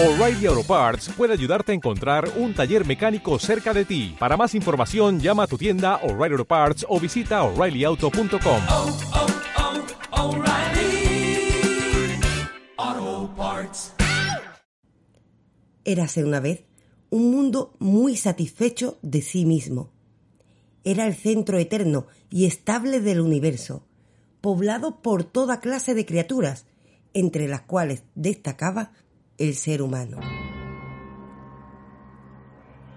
O'Reilly Auto Parts puede ayudarte a encontrar un taller mecánico cerca de ti. Para más información, llama a tu tienda O'Reilly Auto Parts o visita oreillyauto.com. oh, oh, Parts. Érase una vez un mundo muy satisfecho de sí mismo. Era el centro eterno y estable del universo, poblado por toda clase de criaturas, entre las cuales destacaba el ser humano.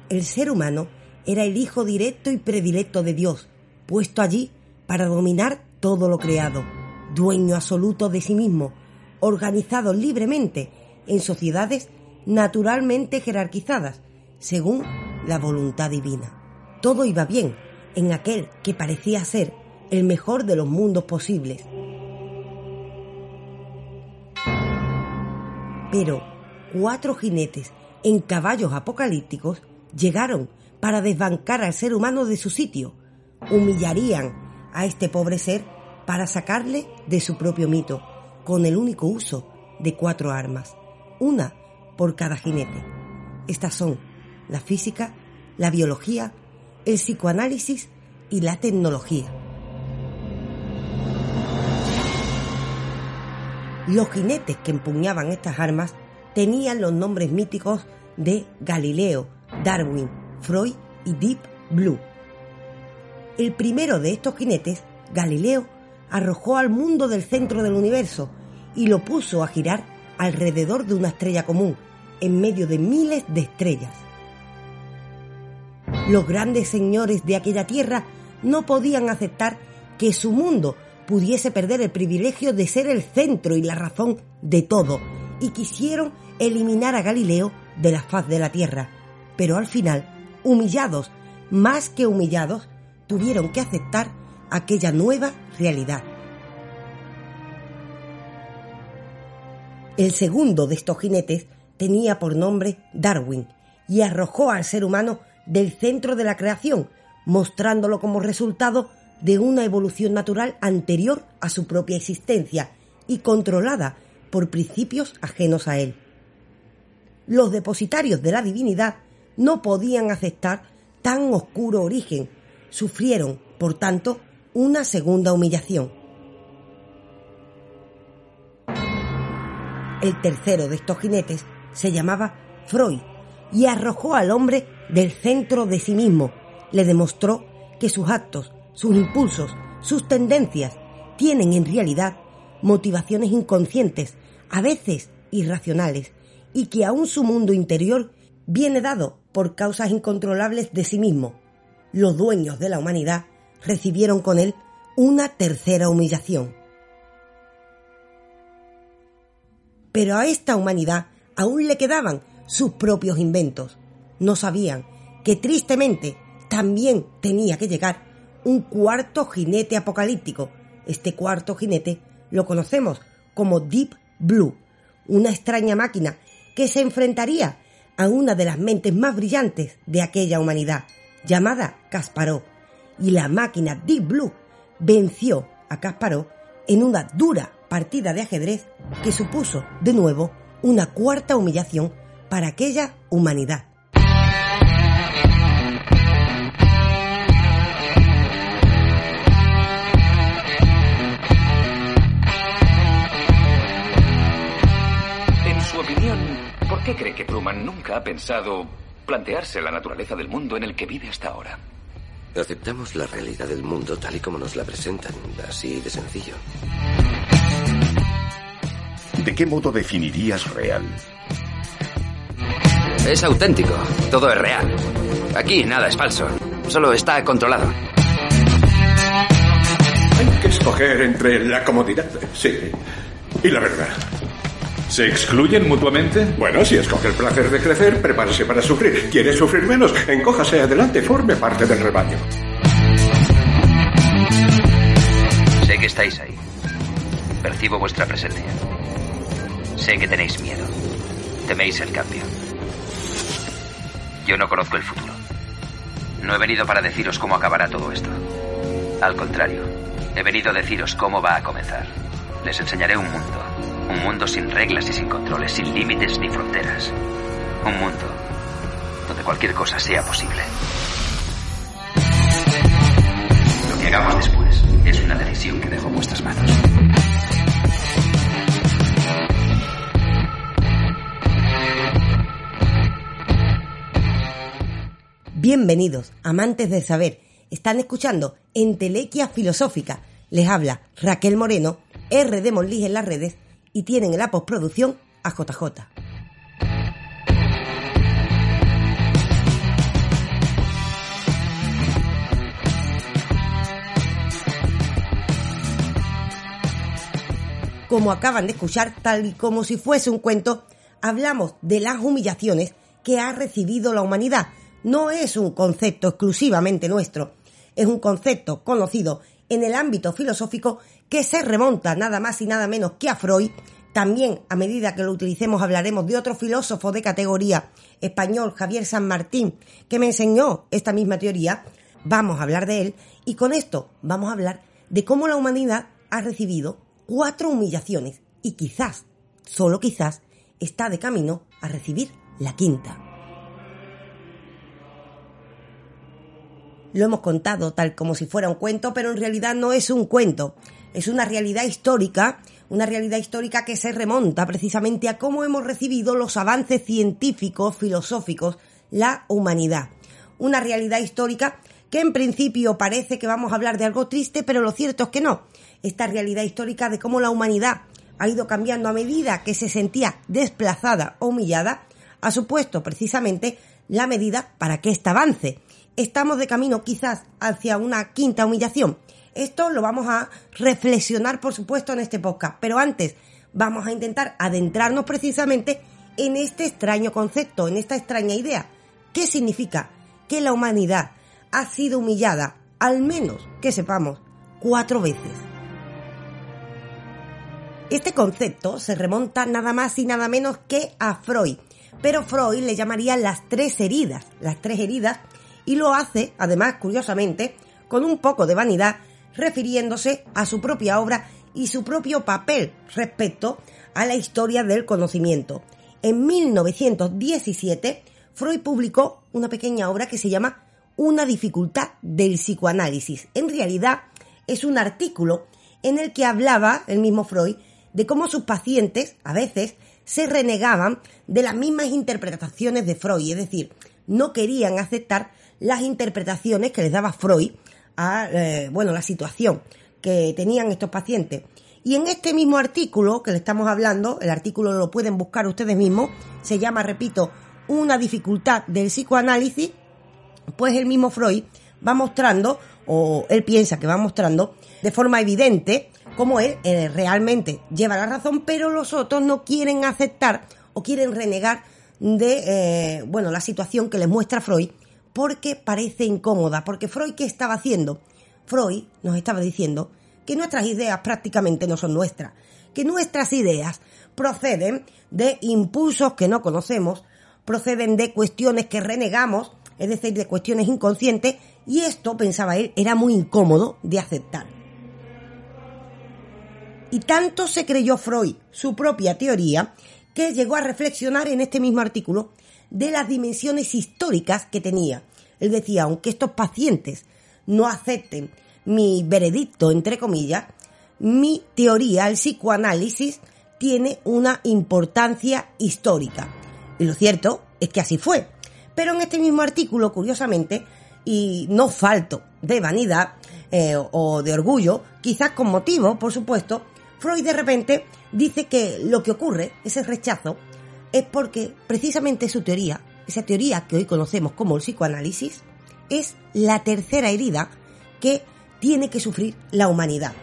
El ser humano era el hijo directo y predilecto de Dios, puesto allí para dominar todo lo creado, dueño absoluto de sí mismo, organizado libremente en sociedades naturalmente jerarquizadas, según la voluntad divina. Todo iba bien en aquel que parecía ser el mejor de los mundos posibles. Pero cuatro jinetes en caballos apocalípticos llegaron para desbancar al ser humano de su sitio, humillarían a este pobre ser para sacarle de su propio mito, con el único uso de cuatro armas, una por cada jinete. Estas son la física, la biología, el psicoanálisis y la tecnología. Los jinetes que empuñaban estas armas tenían los nombres míticos de Galileo, Darwin, Freud y Deep Blue. El primero de estos jinetes, Galileo, arrojó al mundo del centro del universo y lo puso a girar alrededor de una estrella común, en medio de miles de estrellas. Los grandes señores de aquella tierra no podían aceptar que su mundo pudiese perder el privilegio de ser el centro y la razón de todo, y quisieron eliminar a Galileo de la faz de la tierra. Pero al final, humillados, más que humillados, tuvieron que aceptar aquella nueva realidad. El segundo de estos jinetes tenía por nombre Darwin y arrojó al ser humano del centro de la creación, mostrándolo como resultado de una evolución natural anterior a su propia existencia y controlada por principios ajenos a él. Los depositarios de la divinidad no podían aceptar tan oscuro origen, sufrieron, por tanto, una segunda humillación. El tercero de estos jinetes se llamaba Freud y arrojó al hombre del centro de sí mismo. Le demostró que sus actos, sus impulsos, sus tendencias tienen en realidad motivaciones inconscientes, a veces irracionales, y que aún su mundo interior viene dado por causas incontrolables de sí mismo. Los dueños de la humanidad recibieron con él una tercera humillación. Pero a esta humanidad aún le quedaban sus propios inventos. No sabían que tristemente también tenía que llegar un cuarto jinete apocalíptico. Este cuarto jinete lo conocemos como Deep Blue, una extraña máquina que se enfrentaría a una de las mentes más brillantes de aquella humanidad, llamada Kasparov. Y la máquina Deep Blue venció a Kasparov en una dura partida de ajedrez que supuso, de nuevo, una cuarta humillación para aquella humanidad. ¿Por qué cree que Truman nunca ha pensado plantearse la naturaleza del mundo en el que vive hasta ahora? Aceptamos la realidad del mundo tal y como nos la presentan, así de sencillo. ¿De qué modo definirías real? Es auténtico, todo es real. Aquí nada es falso, solo está controlado. Hay que escoger entre la comodidad, sí, y la verdad. ¿Se excluyen mutuamente? Bueno, si escoge el placer de crecer, prepárese para sufrir. ¿Quiere sufrir menos? Encójase adelante, forme parte del rebaño. Sé que estáis ahí. Percibo vuestra presencia. Sé que tenéis miedo. Teméis el cambio. Yo no conozco el futuro. No he venido para deciros cómo acabará todo esto. Al contrario, he venido a deciros cómo va a comenzar. Les enseñaré un mundo. Un Un mundo sin reglas y sin controles, sin límites ni fronteras. Un mundo donde cualquier cosa sea posible. Lo que hagamos después es una decisión que dejo en vuestras manos. Bienvenidos, amantes del saber. Están escuchando Entelequia Filosófica. Les habla Raquel Moreno, R de Monlig en las redes y tienen en la postproducción a JJ. Como acaban de escuchar, tal y como si fuese un cuento, hablamos de las humillaciones que ha recibido la humanidad. No es un concepto exclusivamente nuestro, es un concepto conocido en el ámbito filosófico que se remonta nada más y nada menos que a Freud. También, a medida que lo utilicemos, hablaremos de otro filósofo de categoría español, Javier San Martín, que me enseñó esta misma teoría. Vamos a hablar de él y con esto vamos a hablar de cómo la humanidad ha recibido cuatro humillaciones y quizás, solo quizás, está de camino a recibir la quinta. Lo hemos contado tal como si fuera un cuento, pero en realidad no es un cuento. Es una realidad histórica, una realidad histórica que se remonta precisamente a cómo hemos recibido los avances científicos, filosóficos, la humanidad. Una realidad histórica que en principio parece que vamos a hablar de algo triste, pero lo cierto es que no. Esta realidad histórica de cómo la humanidad ha ido cambiando a medida que se sentía desplazada o humillada, ha supuesto precisamente la medida para que ésta avance. Estamos de camino quizás hacia una quinta humillación. Esto lo vamos a reflexionar, por supuesto, en este podcast. Pero antes vamos a intentar adentrarnos precisamente en este extraño concepto, en esta extraña idea. ¿Qué significa? Que la humanidad ha sido humillada, al menos que sepamos, cuatro veces. Este concepto se remonta nada más y nada menos que a Freud, pero Freud le llamaría las tres heridas, las tres heridas, y lo hace, además, curiosamente, con un poco de vanidad, refiriéndose a su propia obra y su propio papel respecto a la historia del conocimiento. En 1917, Freud publicó una pequeña obra que se llama Una dificultad del psicoanálisis. En realidad, es un artículo en el que hablaba el mismo Freud de cómo sus pacientes, a veces, se renegaban de las mismas interpretaciones de Freud, es decir, no querían aceptar las interpretaciones que les daba Freud eh, bueno, la situación que tenían estos pacientes. Y en este mismo artículo que le estamos hablando, el artículo lo pueden buscar ustedes mismos, se llama, repito, una dificultad del psicoanálisis, pues el mismo Freud va mostrando, o él piensa que va mostrando, de forma evidente, cómo él eh, realmente lleva la razón, pero los otros no quieren aceptar o quieren renegar de, eh, bueno, la situación que les muestra Freud, porque parece incómoda, porque Freud, ¿qué estaba haciendo? Freud nos estaba diciendo que nuestras ideas prácticamente no son nuestras, que nuestras ideas proceden de impulsos que no conocemos, proceden de cuestiones que renegamos, es decir, de cuestiones inconscientes, y esto, pensaba él, era muy incómodo de aceptar. Y tanto se creyó Freud su propia teoría que llegó a reflexionar en este mismo artículo de las dimensiones históricas que tenía. Él decía, aunque estos pacientes no acepten mi veredicto, entre comillas, mi teoría, el psicoanálisis, tiene una importancia histórica. Y lo cierto es que así fue. Pero en este mismo artículo, curiosamente, y no falto de vanidad eh, o de orgullo, quizás con motivo, por supuesto, Freud de repente dice que lo que ocurre, ese rechazo, es porque precisamente su teoría, esa teoría que hoy conocemos como el psicoanálisis, es la tercera herida que tiene que sufrir la humanidad.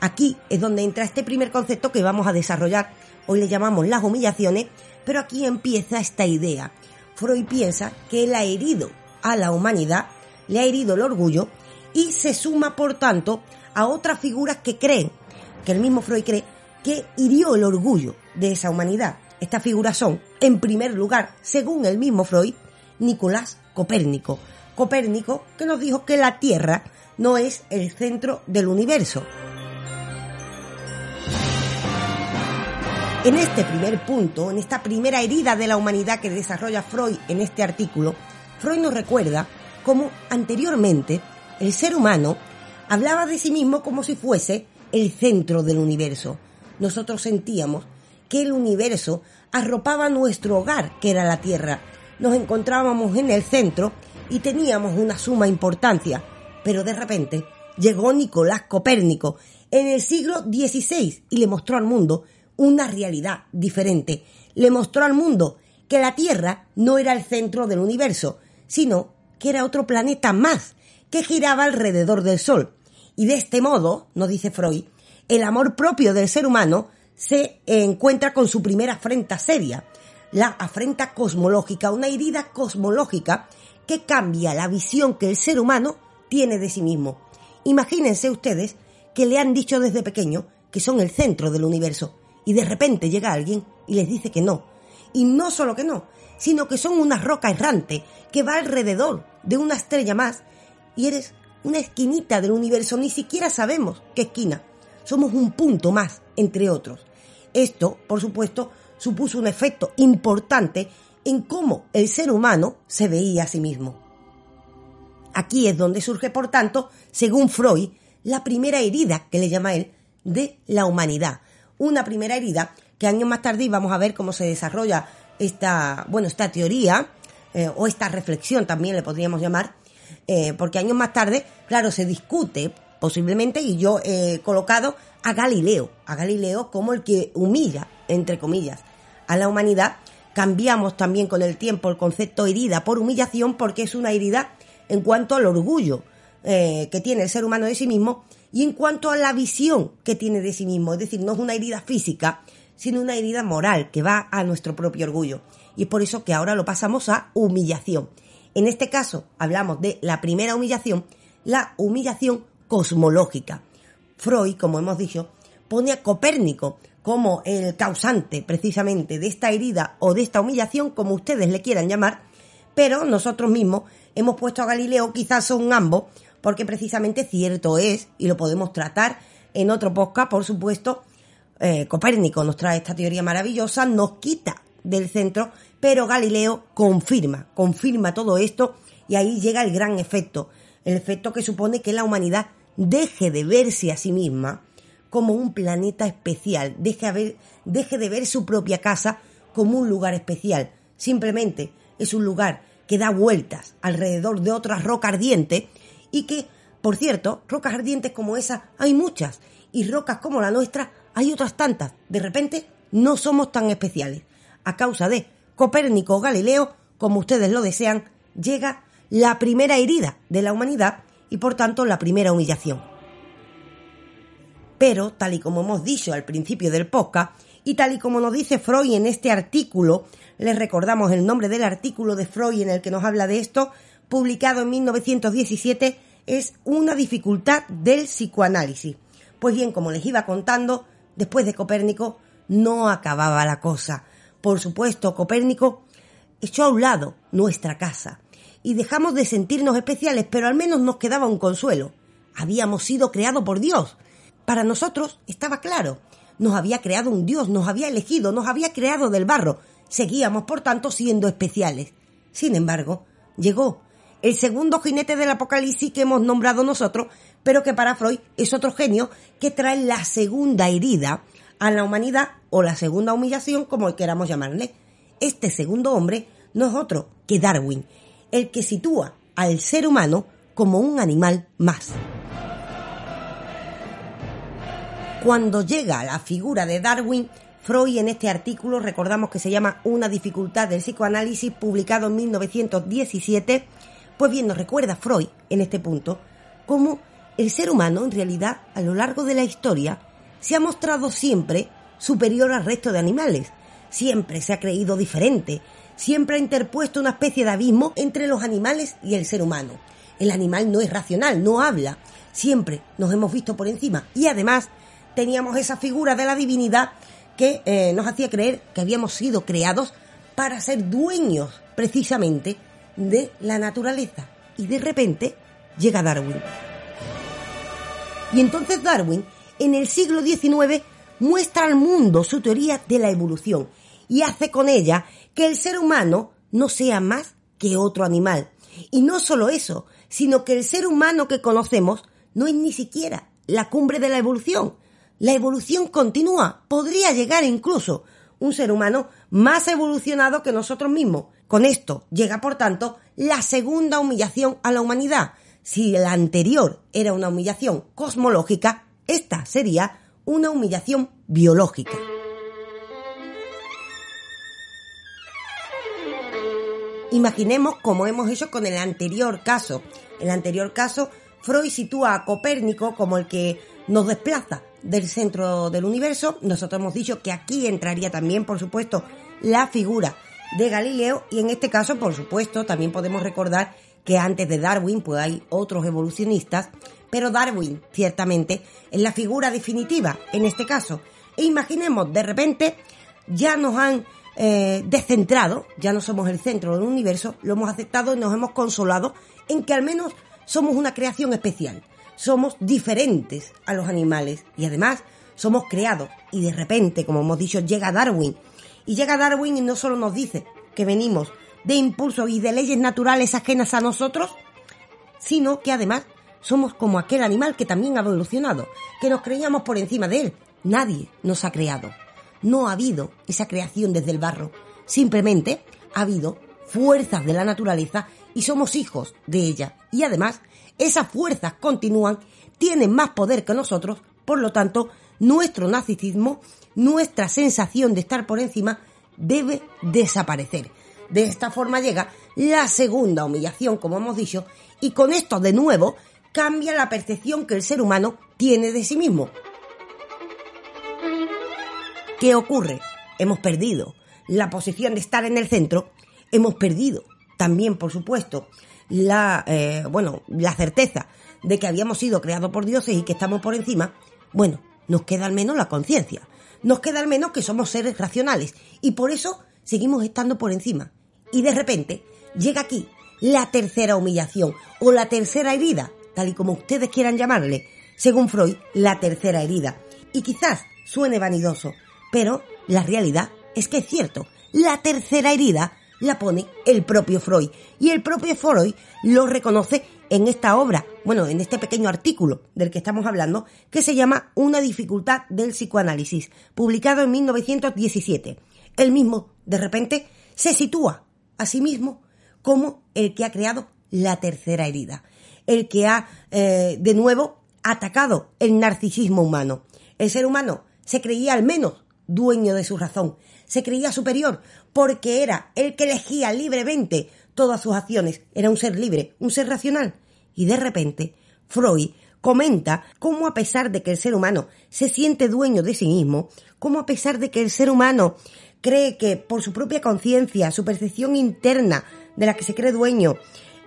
Aquí es donde entra este primer concepto que vamos a desarrollar. Hoy le llamamos las humillaciones, pero aquí empieza esta idea. Freud piensa que él ha herido a la humanidad, le ha herido el orgullo y se suma, por tanto, a otras figuras que creen que el mismo Freud cree que hirió el orgullo de esa humanidad. Estas figuras son, en primer lugar, según el mismo Freud, Nicolás Copérnico. Copérnico que nos dijo que la Tierra no es el centro del universo. En este primer punto, en esta primera herida de la humanidad que desarrolla Freud en este artículo, Freud nos recuerda cómo anteriormente el ser humano hablaba de sí mismo como si fuese el centro del universo. Nosotros sentíamos que el universo arropaba nuestro hogar, que era la Tierra. Nos encontrábamos en el centro y teníamos una suma importancia. Pero de repente llegó Nicolás Copérnico en el siglo XVI y le mostró al mundo una realidad diferente. Le mostró al mundo que la Tierra no era el centro del universo, sino que era otro planeta más, que giraba alrededor del Sol. Y de este modo, nos dice Freud, el amor propio del ser humano se encuentra con su primera afrenta seria, la afrenta cosmológica, una herida cosmológica que cambia la visión que el ser humano tiene de sí mismo. Imagínense ustedes que le han dicho desde pequeño que son el centro del universo y de repente llega alguien y les dice que no. Y no solo que no, sino que son una roca errante que va alrededor de una estrella más y eres una esquinita del universo, ni siquiera sabemos qué esquina. Somos un punto más, entre otros. Esto, por supuesto, supuso un efecto importante en cómo el ser humano se veía a sí mismo. Aquí es donde surge, por tanto, según Freud, la primera herida que le llama él de la humanidad, una primera herida que años más tarde vamos a ver cómo se desarrolla esta, bueno, esta teoría eh, o esta reflexión también le podríamos llamar, eh, porque años más tarde, claro, se discute posiblemente y yo he colocado a Galileo, a Galileo como el que humilla, entre comillas, a la humanidad. Cambiamos también con el tiempo el concepto herida por humillación porque es una herida en cuanto al orgullo eh, que tiene el ser humano de sí mismo y en cuanto a la visión que tiene de sí mismo, es decir, no es una herida física, sino una herida moral que va a nuestro propio orgullo. Y es por eso que ahora lo pasamos a humillación. En este caso hablamos de la primera humillación, la humillación cosmológica. Freud, como hemos dicho, pone a Copérnico como el causante precisamente de esta herida o de esta humillación, como ustedes le quieran llamar, pero nosotros mismos hemos puesto a Galileo, quizás son ambos, porque precisamente cierto es, y lo podemos tratar en otro podcast, por supuesto, eh, Copérnico nos trae esta teoría maravillosa, nos quita del centro, pero Galileo confirma, confirma todo esto y ahí llega el gran efecto, el efecto que supone que la humanidad deje de verse a sí misma como un planeta especial, deje, deje de ver su propia casa como un lugar especial, simplemente es un lugar que da vueltas alrededor de otra roca ardiente y que, por cierto, rocas ardientes como esa hay muchas y rocas como la nuestra hay otras tantas. De repente no somos tan especiales. A causa de Copérnico o Galileo, como ustedes lo desean, llega la primera herida de la humanidad y por tanto la primera humillación. Pero, tal y como hemos dicho al principio del podcast, y tal y como nos dice Freud en este artículo, les recordamos el nombre del artículo de Freud en el que nos habla de esto, publicado en 1917, es una dificultad del psicoanálisis. Pues bien, como les iba contando, después de Copérnico no acababa la cosa. Por supuesto, Copérnico echó a un lado nuestra casa y dejamos de sentirnos especiales, pero al menos nos quedaba un consuelo. Habíamos sido creados por Dios. Para nosotros estaba claro. Nos había creado un Dios, nos había elegido, nos había creado del barro. Seguíamos, por tanto, siendo especiales. Sin embargo, llegó el segundo jinete del apocalipsis que hemos nombrado nosotros, pero que para Freud es otro genio que trae la segunda herida a la humanidad o la segunda humillación, como queramos llamarle. Este segundo hombre no es otro que Darwin, el que sitúa al ser humano como un animal más. Cuando llega la figura de Darwin, Freud en este artículo, recordamos que se llama Una dificultad del psicoanálisis, publicado en 1917, pues bien, nos recuerda Freud, en este punto, cómo el ser humano, en realidad, a lo largo de la historia, se ha mostrado siempre superior al resto de animales. Siempre se ha creído diferente. Siempre ha interpuesto una especie de abismo entre los animales y el ser humano. El animal no es racional, no habla. Siempre nos hemos visto por encima. Y además teníamos esa figura de la divinidad que eh, nos hacía creer que habíamos sido creados para ser dueños precisamente de la naturaleza. Y de repente llega Darwin. Y entonces Darwin, en el siglo XIX, muestra al mundo su teoría de la evolución y hace con ella que el ser humano no sea más que otro animal. Y no solo eso, sino que el ser humano que conocemos no es ni siquiera la cumbre de la evolución. La evolución continúa, podría llegar incluso un ser humano más evolucionado que nosotros mismos. Con esto llega, por tanto, la segunda humillación a la humanidad. Si la anterior era una humillación cosmológica, esta sería una humillación biológica. Imaginemos como hemos hecho con el anterior caso. El anterior caso, Freud sitúa a Copérnico como el que nos desplaza del centro del universo. Nosotros hemos dicho que aquí entraría también, por supuesto, la figura de Galileo y en este caso, por supuesto, también podemos recordar que antes de Darwin pues hay otros evolucionistas, pero Darwin ciertamente es la figura definitiva en este caso. E imaginemos, de repente ya nos han eh, descentrado, ya no somos el centro del universo, lo hemos aceptado y nos hemos consolado en que al menos somos una creación especial, somos diferentes a los animales y además somos creados. Y de repente, como hemos dicho, llega Darwin. Y llega Darwin y no solo nos dice que venimos de impulsos y de leyes naturales ajenas a nosotros, sino que además somos como aquel animal que también ha evolucionado, que nos creíamos por encima de él. Nadie nos ha creado no ha habido esa creación desde el barro. Simplemente ha habido fuerzas de la naturaleza y somos hijos de ella. Y además, esas fuerzas continúan, tienen más poder que nosotros, por lo tanto, nuestro narcisismo, nuestra sensación de estar por encima, debe desaparecer. De esta forma llega la segunda humillación, como hemos dicho, y con esto de nuevo cambia la percepción que el ser humano tiene de sí mismo. ¿Qué ocurre? Hemos perdido la posición de estar en el centro, hemos perdido también, por supuesto, la, eh, bueno, la certeza de que habíamos sido creados por dioses y que estamos por encima, bueno, nos queda al menos la conciencia, nos queda al menos que somos seres racionales y por eso seguimos estando por encima. Y de repente llega aquí la tercera humillación o la tercera herida, tal y como ustedes quieran llamarle, según Freud, la tercera herida. Y quizás suene vanidoso, pero la realidad es que es cierto, la tercera herida la pone el propio Freud y el propio Freud lo reconoce en esta obra, bueno, en este pequeño artículo del que estamos hablando, que se llama Una dificultad del psicoanálisis, publicado en 1917. Él mismo, de repente, se sitúa a sí mismo como el que ha creado la tercera herida, el que ha, eh, de nuevo, atacado el narcisismo humano. El ser humano se creía al menos dueño de su razón. Se creía superior porque era el que elegía libremente todas sus acciones. Era un ser libre, un ser racional. Y de repente, Freud comenta cómo a pesar de que el ser humano se siente dueño de sí mismo, cómo a pesar de que el ser humano cree que por su propia conciencia, su percepción interna de la que se cree dueño,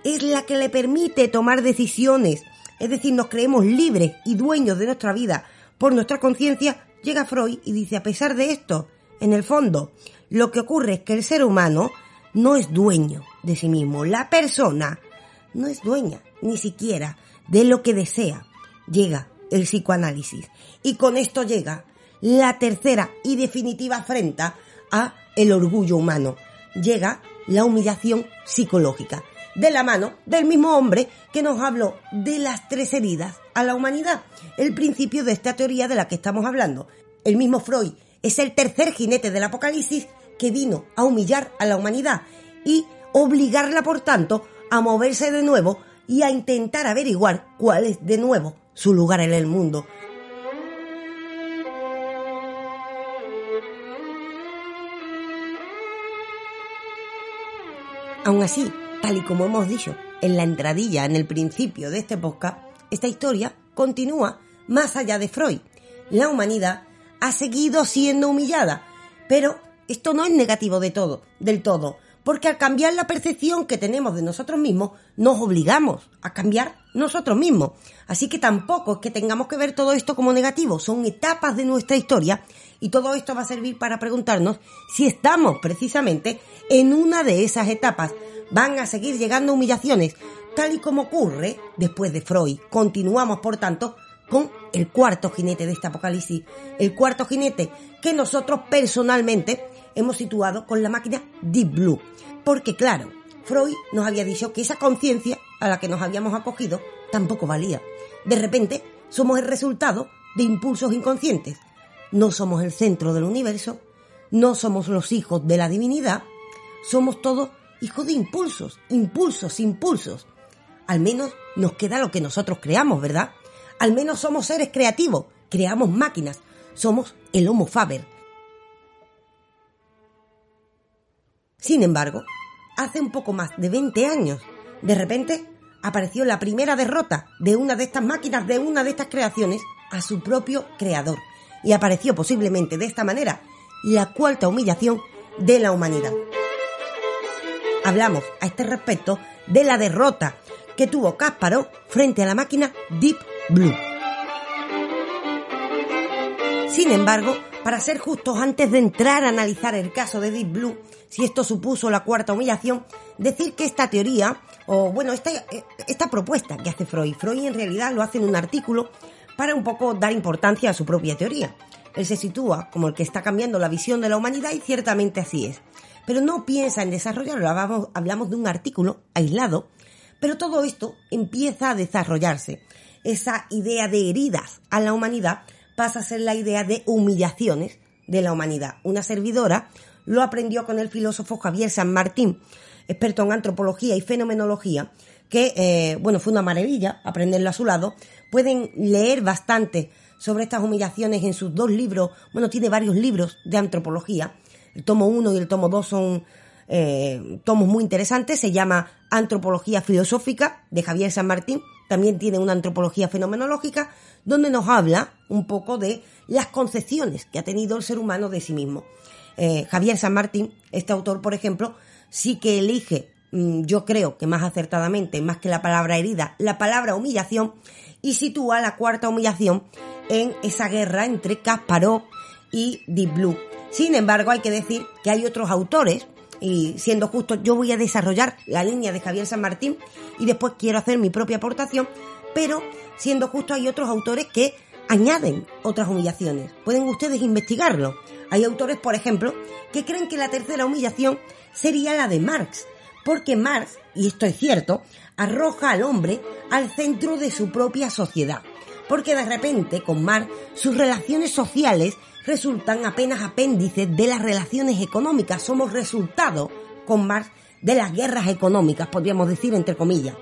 es la que le permite tomar decisiones, es decir, nos creemos libres y dueños de nuestra vida por nuestra conciencia, llega Freud y dice, a pesar de esto, en el fondo, lo que ocurre es que el ser humano no es dueño de sí mismo. La persona no es dueña ni siquiera de lo que desea. Llega el psicoanálisis. Y con esto llega la tercera y definitiva afrenta a el orgullo humano. Llega la humillación psicológica. De la mano del mismo hombre que nos habló de las tres heridas a la humanidad. El principio de esta teoría de la que estamos hablando. El mismo Freud es el tercer jinete del Apocalipsis que vino a humillar a la humanidad y obligarla, por tanto, a moverse de nuevo y a intentar averiguar cuál es de nuevo su lugar en el mundo. Aún así, tal y como hemos dicho en la entradilla, en el principio de este podcast, esta historia continúa más allá de Freud. La humanidad ha seguido siendo humillada, pero esto no es negativo de todo, del todo, porque al cambiar la percepción que tenemos de nosotros mismos, nos obligamos a cambiar nosotros mismos. Así que tampoco es que tengamos que ver todo esto como negativo, son etapas de nuestra historia y todo esto va a servir para preguntarnos si estamos precisamente en una de esas etapas. Van a seguir llegando humillaciones, tal y como ocurre después de Freud. Continuamos, por tanto, con el cuarto jinete de este apocalipsis, el cuarto jinete que nosotros personalmente hemos situado con la máquina Deep Blue. Porque claro, Freud nos había dicho que esa conciencia a la que nos habíamos acogido tampoco valía. De repente, somos el resultado de impulsos inconscientes. No somos el centro del universo, no somos los hijos de la divinidad, somos todos hijos de impulsos, impulsos, impulsos. Al menos nos queda lo que nosotros creamos, ¿verdad? Al menos somos seres creativos, creamos máquinas, somos el Homo Faber. Sin embargo, hace un poco más de 20 años, de repente apareció la primera derrota de una de estas máquinas, de una de estas creaciones, a su propio creador. Y apareció posiblemente de esta manera la cuarta humillación de la humanidad. Hablamos a este respecto de la derrota que tuvo Kasparov frente a la máquina Deep Blue. Sin embargo, para ser justos, antes de entrar a analizar el caso de Deep Blue, si esto supuso la cuarta humillación, decir que esta teoría, o bueno, esta, esta propuesta que hace Freud, Freud en realidad lo hace en un artículo para un poco dar importancia a su propia teoría. Él se sitúa como el que está cambiando la visión de la humanidad y ciertamente así es. Pero no piensa en desarrollarlo, hablamos, hablamos de un artículo aislado, pero todo esto empieza a desarrollarse. Esa idea de heridas a la humanidad pasa a ser la idea de humillaciones de la humanidad. Una servidora lo aprendió con el filósofo Javier San Martín, experto en antropología y fenomenología, que, eh, bueno, fue una maravilla aprenderlo a su lado. Pueden leer bastante sobre estas humillaciones en sus dos libros, bueno, tiene varios libros de antropología. El tomo 1 y el tomo 2 son eh, tomos muy interesantes, se llama Antropología Filosófica de Javier San Martín, también tiene una antropología fenomenológica, donde nos habla un poco de las concepciones que ha tenido el ser humano de sí mismo. Eh, Javier San Martín, este autor, por ejemplo, sí que elige, mm, yo creo que más acertadamente, más que la palabra herida, la palabra humillación, y sitúa la cuarta humillación en esa guerra entre Kasparov y Deep Blue. Sin embargo, hay que decir que hay otros autores, y siendo justo, yo voy a desarrollar la línea de Javier San Martín y después quiero hacer mi propia aportación, pero siendo justo hay otros autores que añaden otras humillaciones. Pueden ustedes investigarlo. Hay autores, por ejemplo, que creen que la tercera humillación sería la de Marx, porque Marx, y esto es cierto, arroja al hombre al centro de su propia sociedad. Porque de repente, con Marx, sus relaciones sociales resultan apenas apéndices de las relaciones económicas. Somos resultado, con Marx, de las guerras económicas, podríamos decir entre comillas.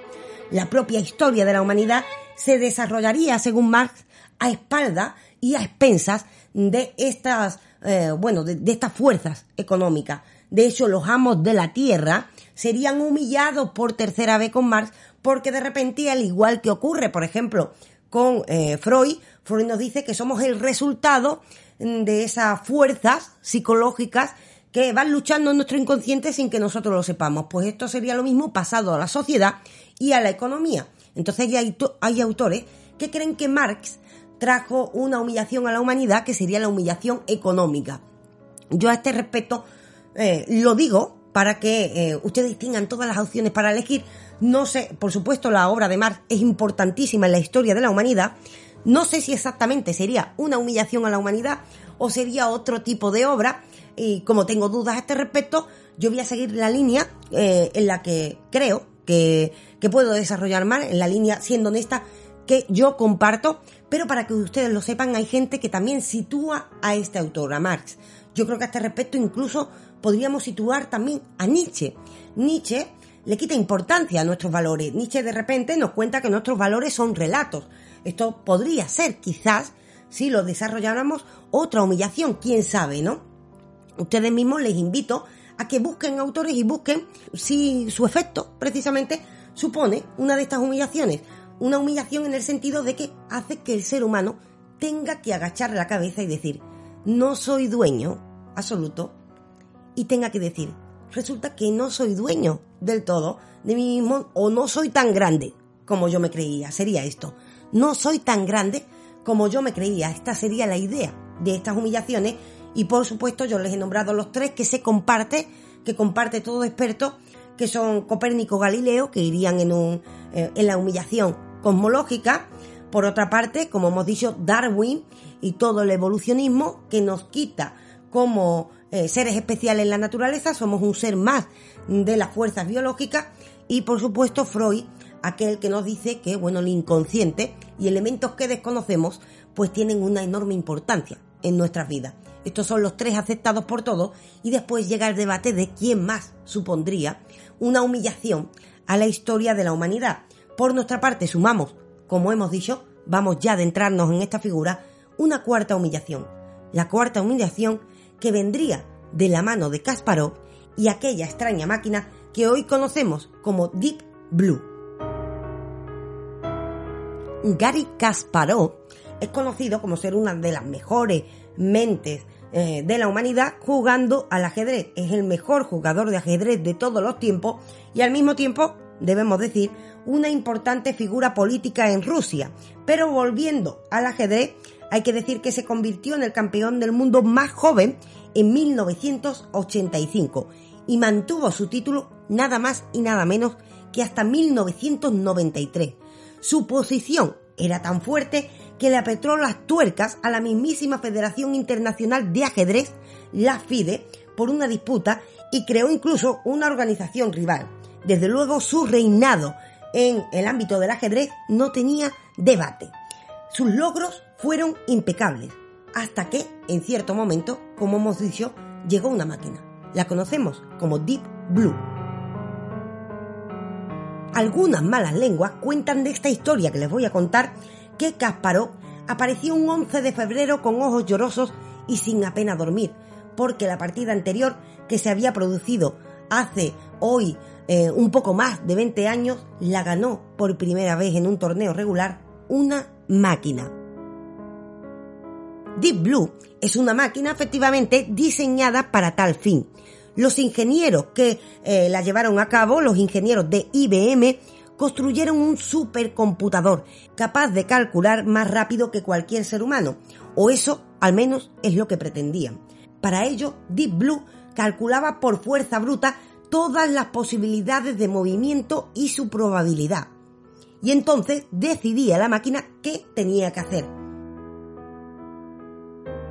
La propia historia de la humanidad se desarrollaría, según Marx, a espalda y a expensas de estas, eh, bueno, de, de estas fuerzas económicas. De hecho, los amos de la tierra serían humillados por tercera vez con Marx porque de repente, al igual que ocurre, por ejemplo, con eh, Freud, Freud nos dice que somos el resultado de esas fuerzas psicológicas que van luchando en nuestro inconsciente sin que nosotros lo sepamos. Pues esto sería lo mismo pasado a la sociedad y a la economía. Entonces hay, hay autores que creen que Marx trajo una humillación a la humanidad que sería la humillación económica. Yo a este respecto eh, lo digo para que eh, ustedes tengan todas las opciones para elegir. No sé, por supuesto, la obra de Marx es importantísima en la historia de la humanidad. No sé si exactamente sería una humillación a la humanidad o sería otro tipo de obra. Y como tengo dudas a este respecto, yo voy a seguir la línea eh, en la que creo que, que puedo desarrollar más, en la línea, siendo honesta, que yo comparto, pero para que ustedes lo sepan, hay gente que también sitúa a este autor, a Marx. Yo creo que a este respecto incluso podríamos situar también a Nietzsche. Nietzsche le quita importancia a nuestros valores. Nietzsche de repente nos cuenta que nuestros valores son relatos. Esto podría ser, quizás, si lo desarrolláramos, otra humillación, quién sabe, ¿no? Ustedes mismos les invito a que busquen autores y busquen si su efecto, precisamente, supone una de estas humillaciones. Una humillación en el sentido de que hace que el ser humano tenga que agachar la cabeza y decir, no soy dueño absoluto y tenga que decir, resulta que no soy dueño del todo de mí mismo o no soy tan grande como yo me creía. Sería esto. No soy tan grande como yo me creía. Esta sería la idea de estas humillaciones. Y por supuesto yo les he nombrado los tres que se comparte, que comparte todo experto, que son Copérnico Galileo, que irían en, un, eh, en la humillación cosmológica, Por otra parte, como hemos dicho, Darwin y todo el evolucionismo que nos quita como eh, seres especiales en la naturaleza, somos un ser más de las fuerzas biológicas. Y por supuesto Freud, aquel que nos dice que bueno, el inconsciente y elementos que desconocemos pues tienen una enorme importancia en nuestras vidas. Estos son los tres aceptados por todos y después llega el debate de quién más supondría una humillación a la historia de la humanidad. Por nuestra parte sumamos, como hemos dicho, vamos ya a adentrarnos en esta figura, una cuarta humillación. La cuarta humillación que vendría de la mano de Kasparov y aquella extraña máquina que hoy conocemos como Deep Blue. Gary Kasparov es conocido como ser una de las mejores mentes eh, de la humanidad jugando al ajedrez. Es el mejor jugador de ajedrez de todos los tiempos y al mismo tiempo, debemos decir, una importante figura política en Rusia. Pero volviendo al ajedrez, hay que decir que se convirtió en el campeón del mundo más joven en 1985 y mantuvo su título nada más y nada menos que hasta 1993. Su posición era tan fuerte que le apretó las tuercas a la mismísima Federación Internacional de Ajedrez, la FIDE, por una disputa y creó incluso una organización rival. Desde luego su reinado en el ámbito del ajedrez no tenía debate. Sus logros fueron impecables, hasta que, en cierto momento, como hemos dicho, llegó una máquina. La conocemos como Deep Blue. Algunas malas lenguas cuentan de esta historia que les voy a contar que Kasparov apareció un 11 de febrero con ojos llorosos y sin apenas dormir, porque la partida anterior que se había producido hace hoy eh, un poco más de 20 años la ganó por primera vez en un torneo regular una máquina. Deep Blue es una máquina efectivamente diseñada para tal fin. Los ingenieros que eh, la llevaron a cabo, los ingenieros de IBM, construyeron un supercomputador capaz de calcular más rápido que cualquier ser humano, o eso al menos es lo que pretendían. Para ello, Deep Blue calculaba por fuerza bruta todas las posibilidades de movimiento y su probabilidad. Y entonces decidía la máquina qué tenía que hacer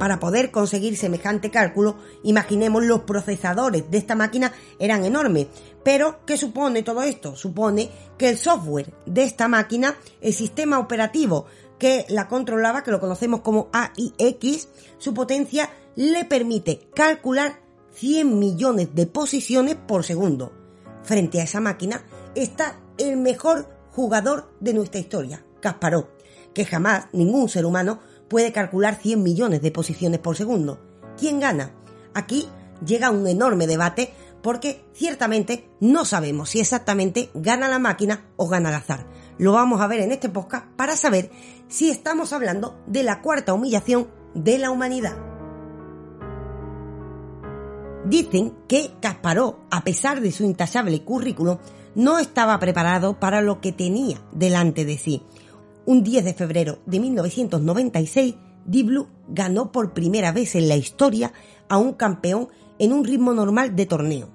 para poder conseguir semejante cálculo, imaginemos los procesadores de esta máquina eran enormes. Pero, ¿qué supone todo esto? Supone que el software de esta máquina, el sistema operativo que la controlaba, que lo conocemos como AIX, su potencia le permite calcular 100 millones de posiciones por segundo. Frente a esa máquina está el mejor jugador de nuestra historia, Kasparov, que jamás ningún ser humano puede calcular 100 millones de posiciones por segundo. ¿Quién gana? Aquí llega un enorme debate porque ciertamente no sabemos si exactamente gana la máquina o gana el azar. Lo vamos a ver en este podcast para saber si estamos hablando de la cuarta humillación de la humanidad. Dicen que Kasparov, a pesar de su intachable currículum, no estaba preparado para lo que tenía delante de sí un 10 de febrero de 1996, Deep Blue ganó por primera vez en la historia a un campeón en un ritmo normal de torneo.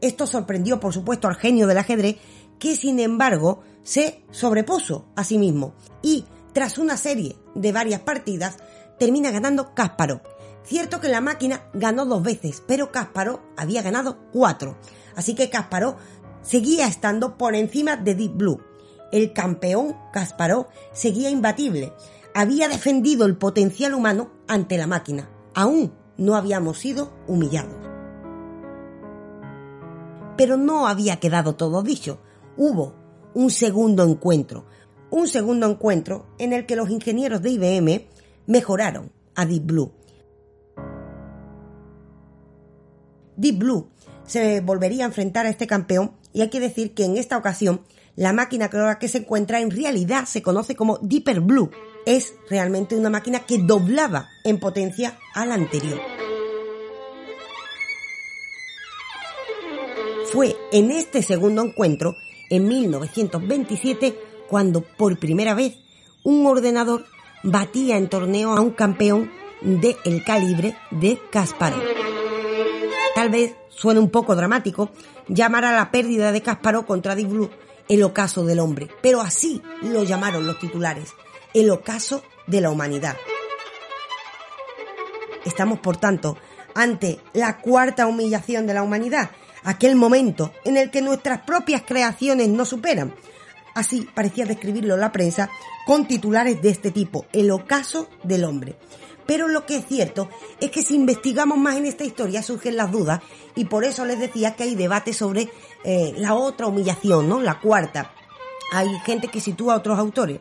Esto sorprendió, por supuesto, al genio del ajedrez, que sin embargo se sobrepuso a sí mismo y, tras una serie de varias partidas, termina ganando Kasparov. Cierto que la máquina ganó dos veces, pero Kasparov había ganado cuatro. Así que Kasparov seguía estando por encima de Deep Blue el campeón Kasparov seguía imbatible. Había defendido el potencial humano ante la máquina. Aún no habíamos sido humillados. Pero no había quedado todo dicho. Hubo un segundo encuentro. Un segundo encuentro en el que los ingenieros de IBM mejoraron a Deep Blue. Deep Blue se volvería a enfrentar a este campeón y hay que decir que en esta ocasión la máquina que se encuentra en realidad se conoce como Deeper Blue. Es realmente una máquina que doblaba en potencia a la anterior. Fue en este segundo encuentro, en 1927, cuando por primera vez un ordenador batía en torneo a un campeón del el calibre de Kasparov. Tal vez suene un poco dramático llamar a la pérdida de Kasparov contra Deep Blue el ocaso del hombre, pero así lo llamaron los titulares. el ocaso de la humanidad. Estamos, por tanto, ante la cuarta humillación de la humanidad, aquel momento en el que nuestras propias creaciones nos superan. Así parecía describirlo la prensa con titulares de este tipo, el ocaso del hombre. Pero lo que es cierto es que si investigamos más en esta historia surgen las dudas y por eso les decía que hay debate sobre eh, la otra humillación, ¿no? La cuarta. Hay gente que sitúa a otros autores.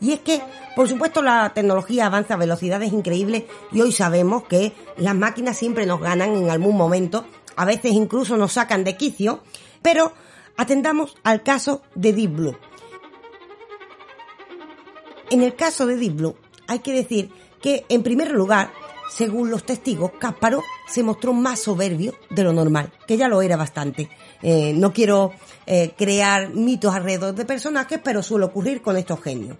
Y es que, por supuesto, la tecnología avanza a velocidades increíbles y hoy sabemos que las máquinas siempre nos ganan en algún momento, a veces incluso nos sacan de quicio, pero atendamos al caso de Deep Blue. En el caso de Deep Blue, hay que decir que, en primer lugar, según los testigos, Cásparo se mostró más soberbio de lo normal, que ya lo era bastante. Eh, no quiero eh, crear mitos alrededor de personajes, pero suele ocurrir con estos genios.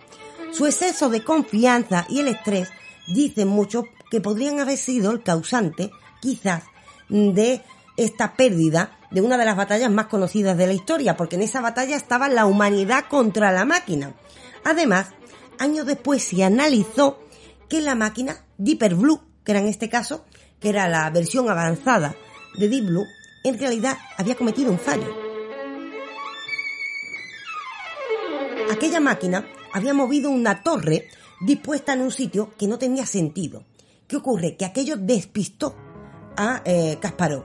Su exceso de confianza y el estrés dicen mucho que podrían haber sido el causante, quizás, de esta pérdida de una de las batallas más conocidas de la historia, porque en esa batalla estaba la humanidad contra la máquina. Además, años después se analizó que la máquina Deeper Blue, que era en este caso, que era la versión avanzada de Deep Blue, en realidad había cometido un fallo. Aquella máquina había movido una torre dispuesta en un sitio que no tenía sentido. ¿Qué ocurre? Que aquello despistó a eh, Kasparov,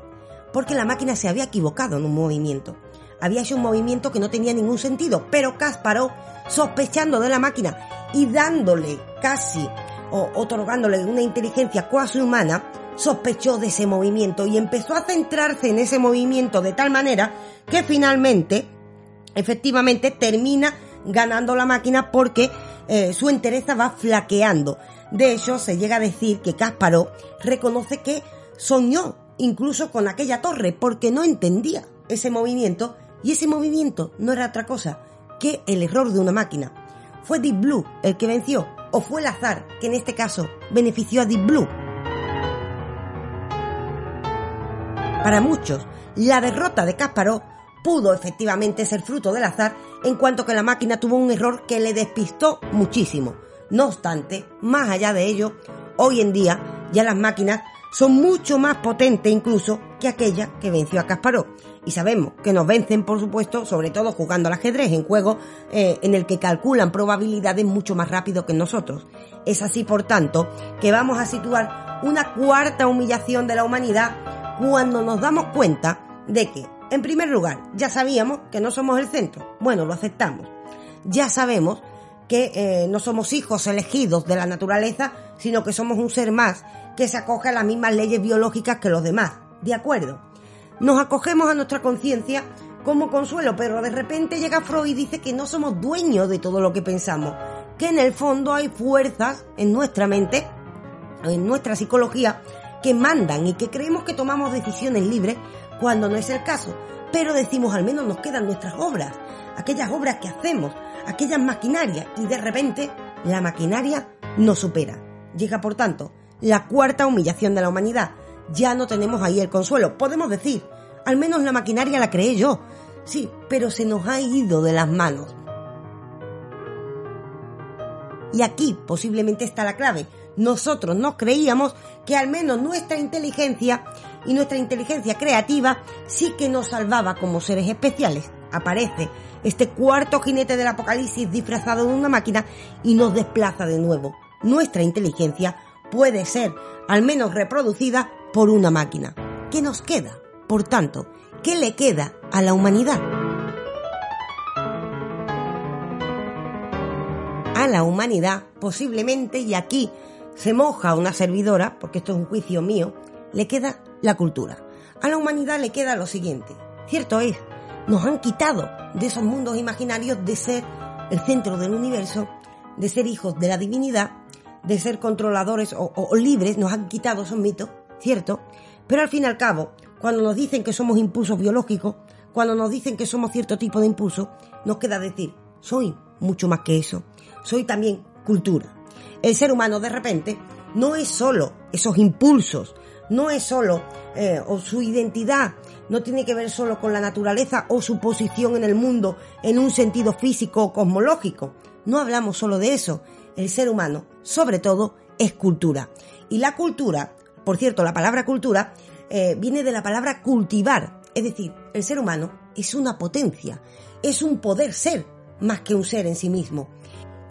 porque la máquina se había equivocado en un movimiento. Había hecho un movimiento que no tenía ningún sentido, pero Kasparov, sospechando de la máquina y dándole casi o otorgándole una inteligencia cuasi humana, sospechó de ese movimiento y empezó a centrarse en ese movimiento de tal manera que finalmente, efectivamente, termina ganando la máquina porque eh, su entereza va flaqueando. De hecho, se llega a decir que Kasparov reconoce que soñó incluso con aquella torre porque no entendía ese movimiento y ese movimiento no era otra cosa que el error de una máquina. ¿Fue Deep Blue el que venció o fue el azar que en este caso benefició a Deep Blue? Para muchos, la derrota de Kasparov pudo efectivamente ser fruto del azar en cuanto que la máquina tuvo un error que le despistó muchísimo. No obstante, más allá de ello, hoy en día ya las máquinas son mucho más potentes incluso que aquella que venció a Kasparov. Y sabemos que nos vencen, por supuesto, sobre todo jugando al ajedrez en juego eh, en el que calculan probabilidades mucho más rápido que nosotros. Es así, por tanto, que vamos a situar una cuarta humillación de la humanidad cuando nos damos cuenta de que, en primer lugar, ya sabíamos que no somos el centro. Bueno, lo aceptamos. Ya sabemos que eh, no somos hijos elegidos de la naturaleza, sino que somos un ser más que se acoge a las mismas leyes biológicas que los demás. ¿De acuerdo? Nos acogemos a nuestra conciencia como consuelo, pero de repente llega Freud y dice que no somos dueños de todo lo que pensamos, que en el fondo hay fuerzas en nuestra mente, en nuestra psicología, que mandan y que creemos que tomamos decisiones libres cuando no es el caso. Pero decimos al menos nos quedan nuestras obras, aquellas obras que hacemos, aquellas maquinarias y de repente la maquinaria nos supera. Llega por tanto la cuarta humillación de la humanidad. Ya no tenemos ahí el consuelo. Podemos decir, al menos la maquinaria la creé yo. Sí, pero se nos ha ido de las manos. Y aquí posiblemente está la clave. Nosotros nos creíamos que al menos nuestra inteligencia y nuestra inteligencia creativa sí que nos salvaba como seres especiales. Aparece este cuarto jinete del apocalipsis disfrazado de una máquina y nos desplaza de nuevo. Nuestra inteligencia puede ser al menos reproducida por una máquina. ¿Qué nos queda? Por tanto, ¿qué le queda a la humanidad? A la humanidad, posiblemente, y aquí se moja una servidora, porque esto es un juicio mío, le queda la cultura. A la humanidad le queda lo siguiente. Cierto es, nos han quitado de esos mundos imaginarios de ser el centro del universo, de ser hijos de la divinidad, de ser controladores o, libres, nos han quitado esos mitos, ¿cierto? Pero al fin y al cabo, cuando nos dicen que somos impulsos biológicos, cuando nos dicen que somos cierto tipo de impulso, nos queda decir, soy mucho más que eso, soy también cultura. El ser humano de repente no es solo esos impulsos, no es solo eh, o su identidad, no tiene que ver solo con la naturaleza o su posición en el mundo en un sentido físico o cosmológico. No hablamos solo de eso. el ser humano, sobre todo, es cultura. Y la cultura, por cierto, la palabra cultura eh, viene de la palabra cultivar, es decir, el ser humano es una potencia, es un poder ser, más que un ser en sí mismo.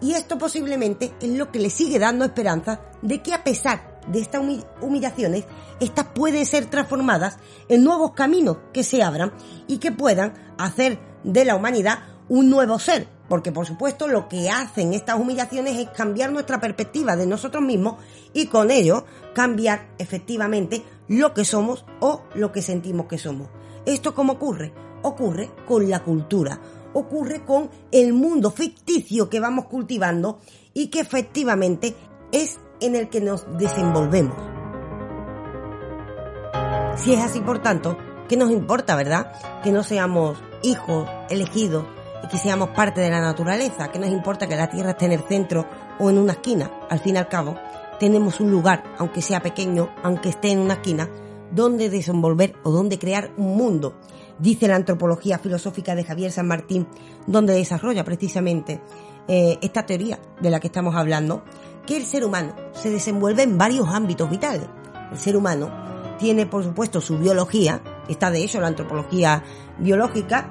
Y esto posiblemente es lo que le sigue dando esperanza de que a pesar de estas humillaciones, estas pueden ser transformadas en nuevos caminos que se abran y que puedan hacer de la humanidad un nuevo ser. Porque por supuesto lo que hacen estas humillaciones es cambiar nuestra perspectiva de nosotros mismos y con ello cambiar efectivamente lo que somos o lo que sentimos que somos. ¿Esto cómo ocurre? Ocurre con la cultura, ocurre con el mundo ficticio que vamos cultivando y que efectivamente es en el que nos desenvolvemos. Si es así, por tanto, ¿qué nos importa, verdad? Que no seamos hijos elegidos que seamos parte de la naturaleza, ¿qué nos importa que la Tierra esté en el centro o en una esquina. Al fin y al cabo, tenemos un lugar, aunque sea pequeño, aunque esté en una esquina, donde desenvolver o donde crear un mundo. Dice la antropología filosófica de Javier San Martín, donde desarrolla precisamente eh, esta teoría de la que estamos hablando, que el ser humano se desenvuelve en varios ámbitos vitales. El ser humano tiene, por supuesto, su biología, está de hecho la antropología biológica,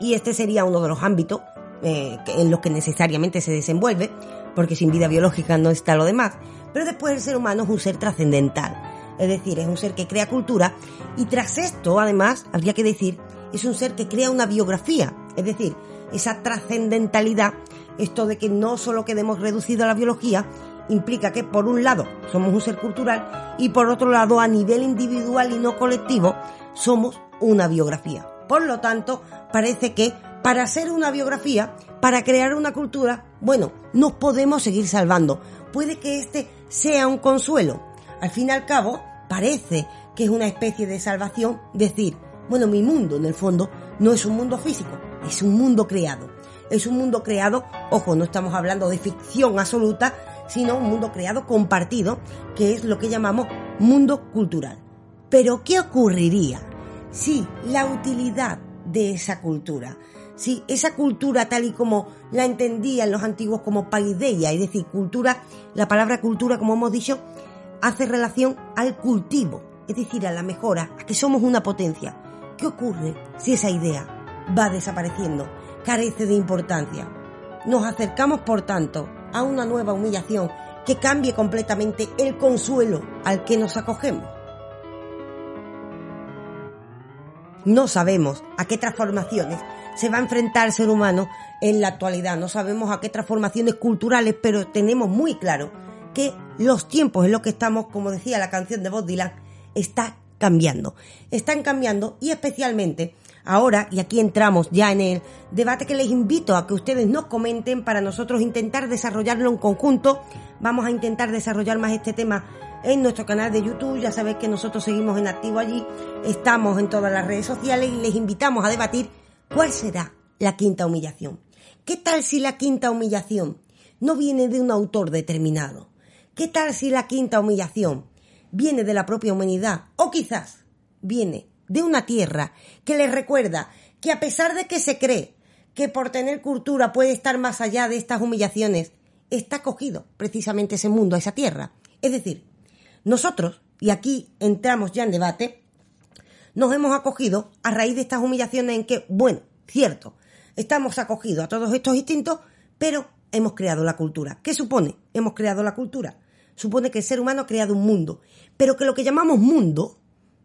y este sería uno de los ámbitos eh, en los que necesariamente se desenvuelve, porque sin vida biológica no está lo demás. Pero después el ser humano es un ser trascendental, es decir, es un ser que crea cultura y tras esto, además, habría que decir, es un ser que crea una biografía, es decir, esa trascendentalidad, esto de que no solo quedemos reducidos a la biología, implica que por un lado somos un ser cultural y por otro lado a nivel individual y no colectivo somos una biografía. Por lo tanto, parece que para hacer una biografía, para crear una cultura, bueno, nos podemos seguir salvando. Puede que este sea un consuelo. Al fin y al cabo, parece que es una especie de salvación decir, bueno, mi mundo en el fondo no es un mundo físico, es un mundo creado. Es un mundo creado, ojo, no estamos hablando de ficción absoluta, sino un mundo creado compartido, que es lo que llamamos mundo cultural. Pero, ¿qué ocurriría si la utilidad de esa cultura, si esa cultura tal y como la entendían los antiguos como paideia, es decir, cultura, la palabra cultura, como hemos dicho, hace relación al cultivo, es decir, a la mejora, a que somos una potencia. ¿Qué ocurre si esa idea va desapareciendo, carece de importancia? Nos acercamos, por tanto, a una nueva humillación que cambie completamente el consuelo al que nos acogemos. No sabemos a qué transformaciones se va a enfrentar el ser humano en la actualidad, no sabemos a qué transformaciones culturales, pero tenemos muy claro que los tiempos en los que estamos, como decía la canción de Bob Dylan, está cambiando. Están cambiando y especialmente ahora, y aquí entramos ya en el debate que les invito a que ustedes nos comenten para nosotros intentar desarrollarlo en conjunto. Vamos a intentar desarrollar más este tema en nuestro canal de YouTube. Ya sabéis que nosotros seguimos en activo allí, estamos en todas las redes sociales y les invitamos a debatir cuál será la quinta humillación. ¿Qué tal si la quinta humillación no viene de un autor determinado? ¿Qué tal si la quinta humillación viene de la propia humanidad o quizás viene de una tierra que les recuerda que a pesar de que se cree que por tener cultura puede estar más allá de estas humillaciones, está cogido precisamente ese mundo, esa tierra. Es decir, nosotros, y aquí entramos ya en debate, nos hemos acogido a raíz de estas humillaciones en que, bueno, cierto, estamos acogidos a todos estos instintos, pero hemos creado la cultura. ¿Qué supone? Hemos creado la cultura. Supone que el ser humano ha creado un mundo, pero que lo que llamamos mundo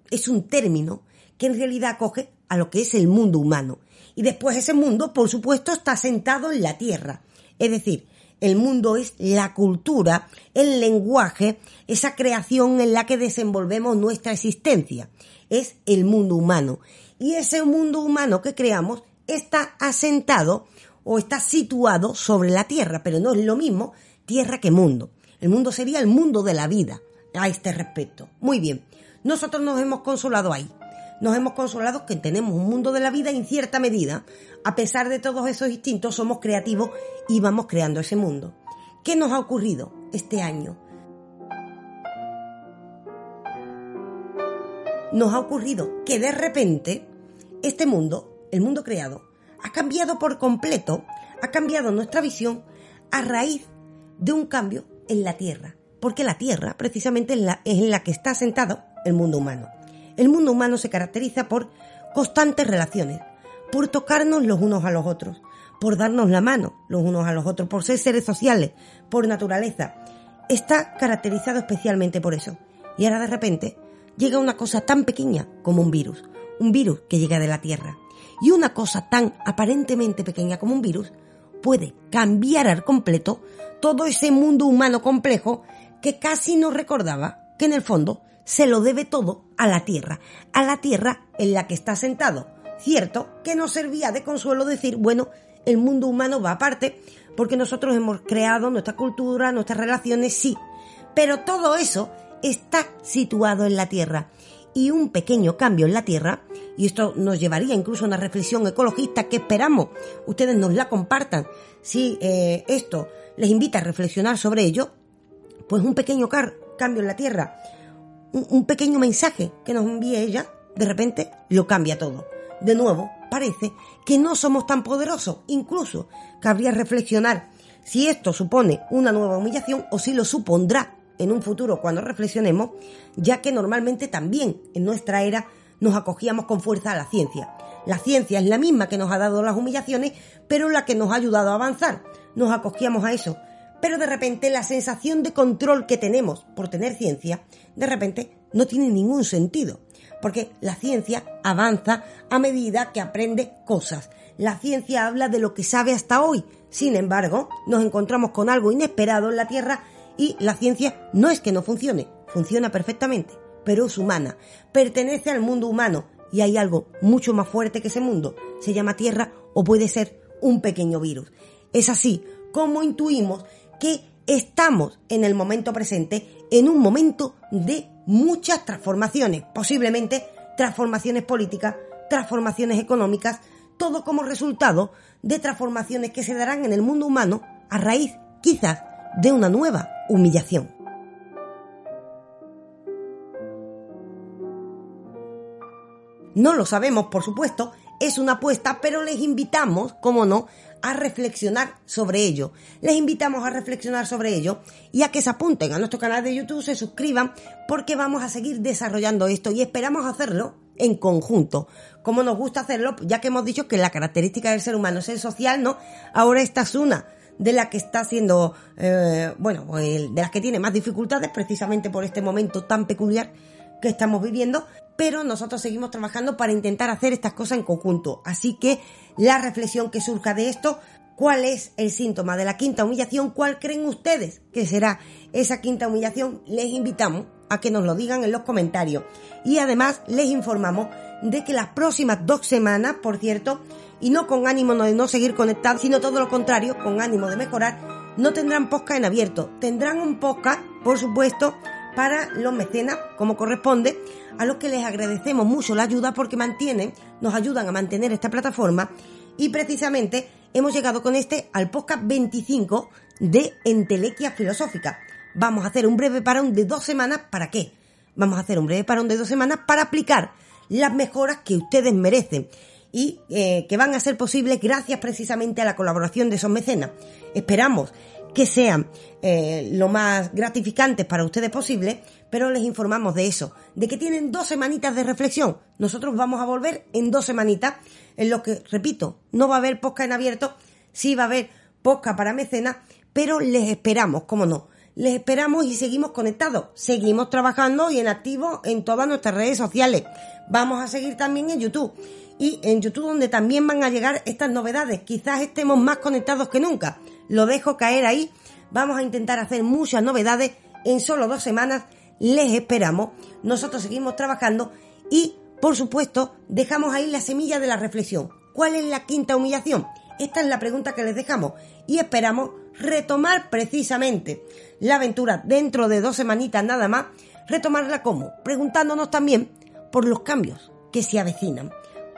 es un término que en realidad acoge a lo que es el mundo humano. Y después ese mundo, por supuesto, está sentado en la tierra. Es decir, el mundo es la cultura, el lenguaje, esa creación en la que desenvolvemos nuestra existencia. Es el mundo humano. Y ese mundo humano que creamos está asentado o está situado sobre la tierra, pero no es lo mismo tierra que mundo. El mundo sería el mundo de la vida a este respecto. Muy bien, nosotros nos hemos consolado ahí. Nos hemos consolado que tenemos un mundo de la vida en cierta medida. A pesar de todos esos instintos, somos creativos y vamos creando ese mundo. ¿Qué nos ha ocurrido este año? Nos ha ocurrido que de repente este mundo, el mundo creado, ha cambiado por completo, ha cambiado nuestra visión a raíz de un cambio en la Tierra, porque la Tierra precisamente es es en la que está sentado el mundo humano. El mundo humano se caracteriza por constantes relaciones, por tocarnos los unos a los otros, por darnos la mano los unos a los otros, por ser seres sociales, por naturaleza. Está caracterizado especialmente por eso. Y ahora de repente llega una cosa tan pequeña como un virus, un virus que llega de la Tierra. Y una cosa tan aparentemente pequeña como un virus puede cambiar al completo todo ese mundo humano complejo que casi no recordaba que en el fondo se lo debe todo a la Tierra, a la Tierra en la que está sentado. Cierto que no servía de consuelo decir, bueno, el mundo humano va aparte, porque nosotros hemos creado nuestra cultura, nuestras relaciones, sí, pero todo eso está situado en la Tierra. Y un pequeño cambio en la Tierra, y esto nos llevaría incluso a una reflexión ecologista que esperamos ustedes nos la compartan, si eh, esto les invita a reflexionar sobre ello, pues un pequeño cambio en la Tierra, un, pequeño mensaje que nos envíe ella, de repente lo cambia todo. De nuevo, parece que no somos tan poderosos, incluso cabría reflexionar si esto supone una nueva humillación o si lo supondrá en un futuro cuando reflexionemos, ya que normalmente también en nuestra era nos acogíamos con fuerza a la ciencia. La ciencia es la misma que nos ha dado las humillaciones, pero la que nos ha ayudado a avanzar. Nos acogíamos a eso. Pero de repente la sensación de control que tenemos por tener ciencia, de repente no tiene ningún sentido. Porque la ciencia avanza a medida que aprende cosas. La ciencia habla de lo que sabe hasta hoy. Sin embargo, nos encontramos con algo inesperado en la Tierra y la ciencia no es que no funcione, funciona perfectamente, pero es humana, pertenece al mundo humano y hay algo mucho más fuerte que ese mundo, se llama Tierra o puede ser un pequeño virus. Es así como intuimos que estamos en el momento presente en un momento de muchas transformaciones, posiblemente transformaciones políticas, transformaciones económicas, todo como resultado de transformaciones que se darán en el mundo humano a raíz, quizás, de una nueva humillación. No lo sabemos, por supuesto, es una apuesta, pero les invitamos, como no, a reflexionar sobre ello. Les invitamos a reflexionar sobre ello y a que se apunten a nuestro canal de YouTube, se suscriban, porque vamos a seguir desarrollando esto y esperamos hacerlo en conjunto. Como nos gusta hacerlo, ya que hemos dicho que la característica del ser humano es el social, ¿no? Ahora esta es una de la que está siendo, eh, bueno, pues, de las que tiene más dificultades precisamente por este momento tan peculiar estamos viviendo, pero nosotros seguimos trabajando para intentar hacer estas cosas en conjunto. Así que la reflexión que surja de esto, ¿cuál es el síntoma de la quinta humillación? ¿Cuál creen ustedes que será esa quinta humillación? Les invitamos a que nos lo digan en los comentarios. Y además les informamos de que las próximas dos semanas, por cierto, y no con ánimo de no seguir conectados, sino todo lo contrario, con ánimo de mejorar, no tendrán podcast en abierto. Tendrán un podcast, por supuesto, para los mecenas, como corresponde, a los que les agradecemos mucho la ayuda porque mantienen, nos ayudan a mantener esta plataforma y precisamente hemos llegado con este al podcast 25 de Entelequia Filosófica. Vamos a hacer un breve parón de dos semanas, ¿para qué? Vamos a hacer un breve parón de dos semanas para aplicar las mejoras que ustedes merecen y eh, que van a ser posibles gracias precisamente a la colaboración de esos mecenas. Esperamos que sean eh, lo más gratificantes para ustedes posible, pero les informamos de eso, de que tienen dos semanitas de reflexión. Nosotros vamos a volver en dos semanitas, en lo que, repito, no va a haber posca en abierto, sí va a haber posca para mecenas, pero les esperamos, como no. Les esperamos y seguimos conectados. Seguimos trabajando y en activo en todas nuestras redes sociales. Vamos a seguir también en YouTube y en YouTube donde también van a llegar estas novedades. Quizás estemos más conectados que nunca. Lo dejo caer ahí. Vamos a intentar hacer muchas novedades en solo dos semanas. Les esperamos. Nosotros seguimos trabajando y, por supuesto, dejamos ahí la semilla de la reflexión. ¿Cuál es la quinta humillación? Esta es la pregunta que les dejamos y esperamos retomar precisamente la aventura dentro de dos semanitas nada más. Retomarla como? Preguntándonos también por los cambios que se avecinan.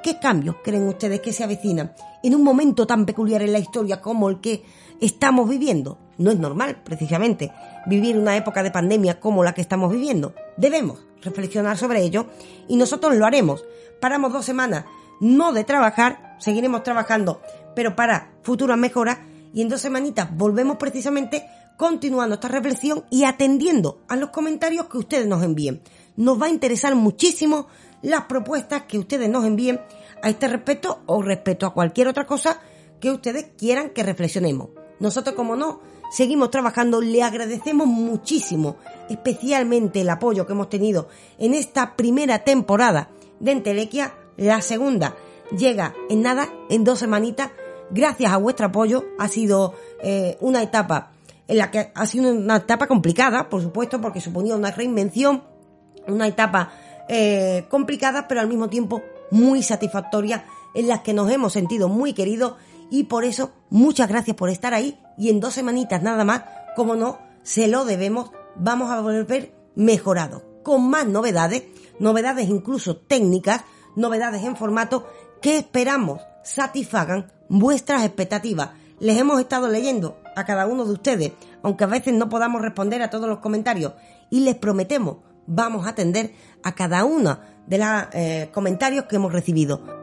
¿Qué cambios creen ustedes que se avecinan en un momento tan peculiar en la historia como el que estamos viviendo? No es normal, precisamente, vivir una época de pandemia como la que estamos viviendo. Debemos reflexionar sobre ello y nosotros lo haremos. Paramos dos semanas, no de trabajar, seguiremos trabajando, pero para futuras mejoras y en dos semanitas volvemos precisamente continuando esta reflexión y atendiendo a los comentarios que ustedes nos envíen. Nos va a interesar muchísimo las propuestas que ustedes nos envíen a este respecto o respecto a cualquier otra cosa que ustedes quieran que reflexionemos. Nosotros, como no, seguimos trabajando, le agradecemos muchísimo, especialmente el apoyo que hemos tenido en esta primera temporada de Entelequia. La segunda llega en nada, en dos semanitas. Gracias a vuestro apoyo ha sido eh, una etapa en la que ha sido una etapa complicada, por supuesto, porque suponía una reinvención, una etapa eh, complicada, pero al mismo tiempo muy satisfactoria, en la que nos hemos sentido muy queridos y por eso muchas gracias por estar ahí y en dos semanitas nada más, como no, se lo debemos, vamos a volver mejorados, con más novedades, novedades incluso técnicas, novedades en formato que esperamos satisfagan vuestras expectativas. Les hemos estado leyendo a cada uno de ustedes, aunque a veces no podamos responder a todos los comentarios, y les prometemos, vamos a atender a cada uno de los eh, comentarios que hemos recibido.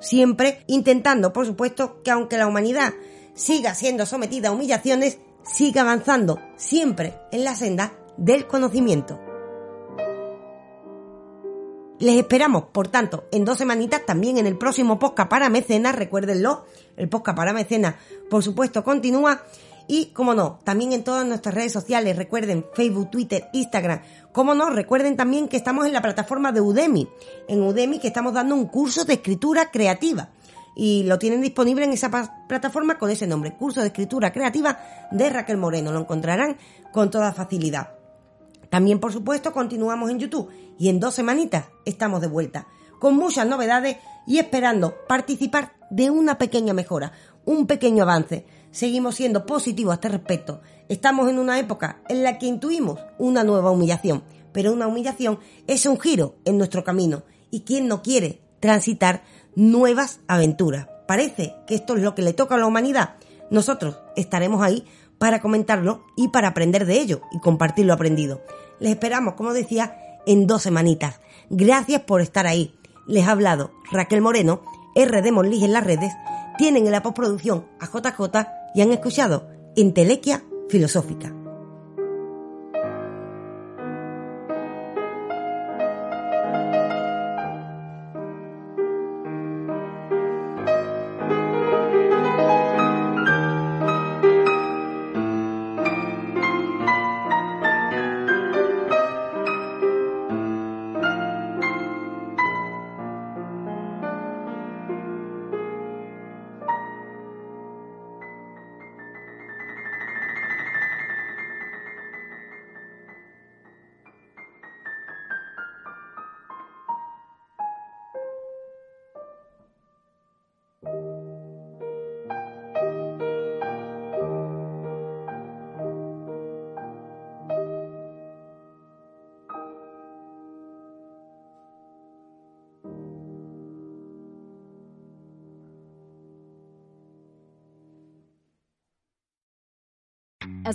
Siempre intentando, por supuesto, que aunque la humanidad siga siendo sometida a humillaciones, siga avanzando siempre en la senda del conocimiento. Les esperamos, por tanto, en dos semanitas también en el próximo podcast para mecenas, recuérdenlo, el podcast para mecenas, por supuesto, continúa. Y, como no, también en todas nuestras redes sociales, recuerden Facebook, Twitter, Instagram. Como no, recuerden también que estamos en la plataforma de Udemy. En Udemy que estamos dando un curso de escritura creativa. Y lo tienen disponible en esa plataforma con ese nombre, Curso de Escritura Creativa de Raquel Moreno. Lo encontrarán con toda facilidad. También, por supuesto, continuamos en YouTube y en dos semanitas estamos de vuelta, con muchas novedades y esperando participar de una pequeña mejora, un pequeño avance. Seguimos siendo positivos a este respecto. Estamos en una época en la que intuimos una nueva humillación, pero una humillación es un giro en nuestro camino y quien no quiere transitar nuevas aventuras. Parece que esto es lo que le toca a la humanidad. Nosotros estaremos ahí para comentarlo y para aprender de ello y compartir lo aprendido. Les esperamos, como decía, en dos semanitas. Gracias por estar ahí. Les ha hablado Raquel Moreno, RD Monlig en las redes, tienen en la postproducción a JJ y han escuchado Entelequia Filosófica.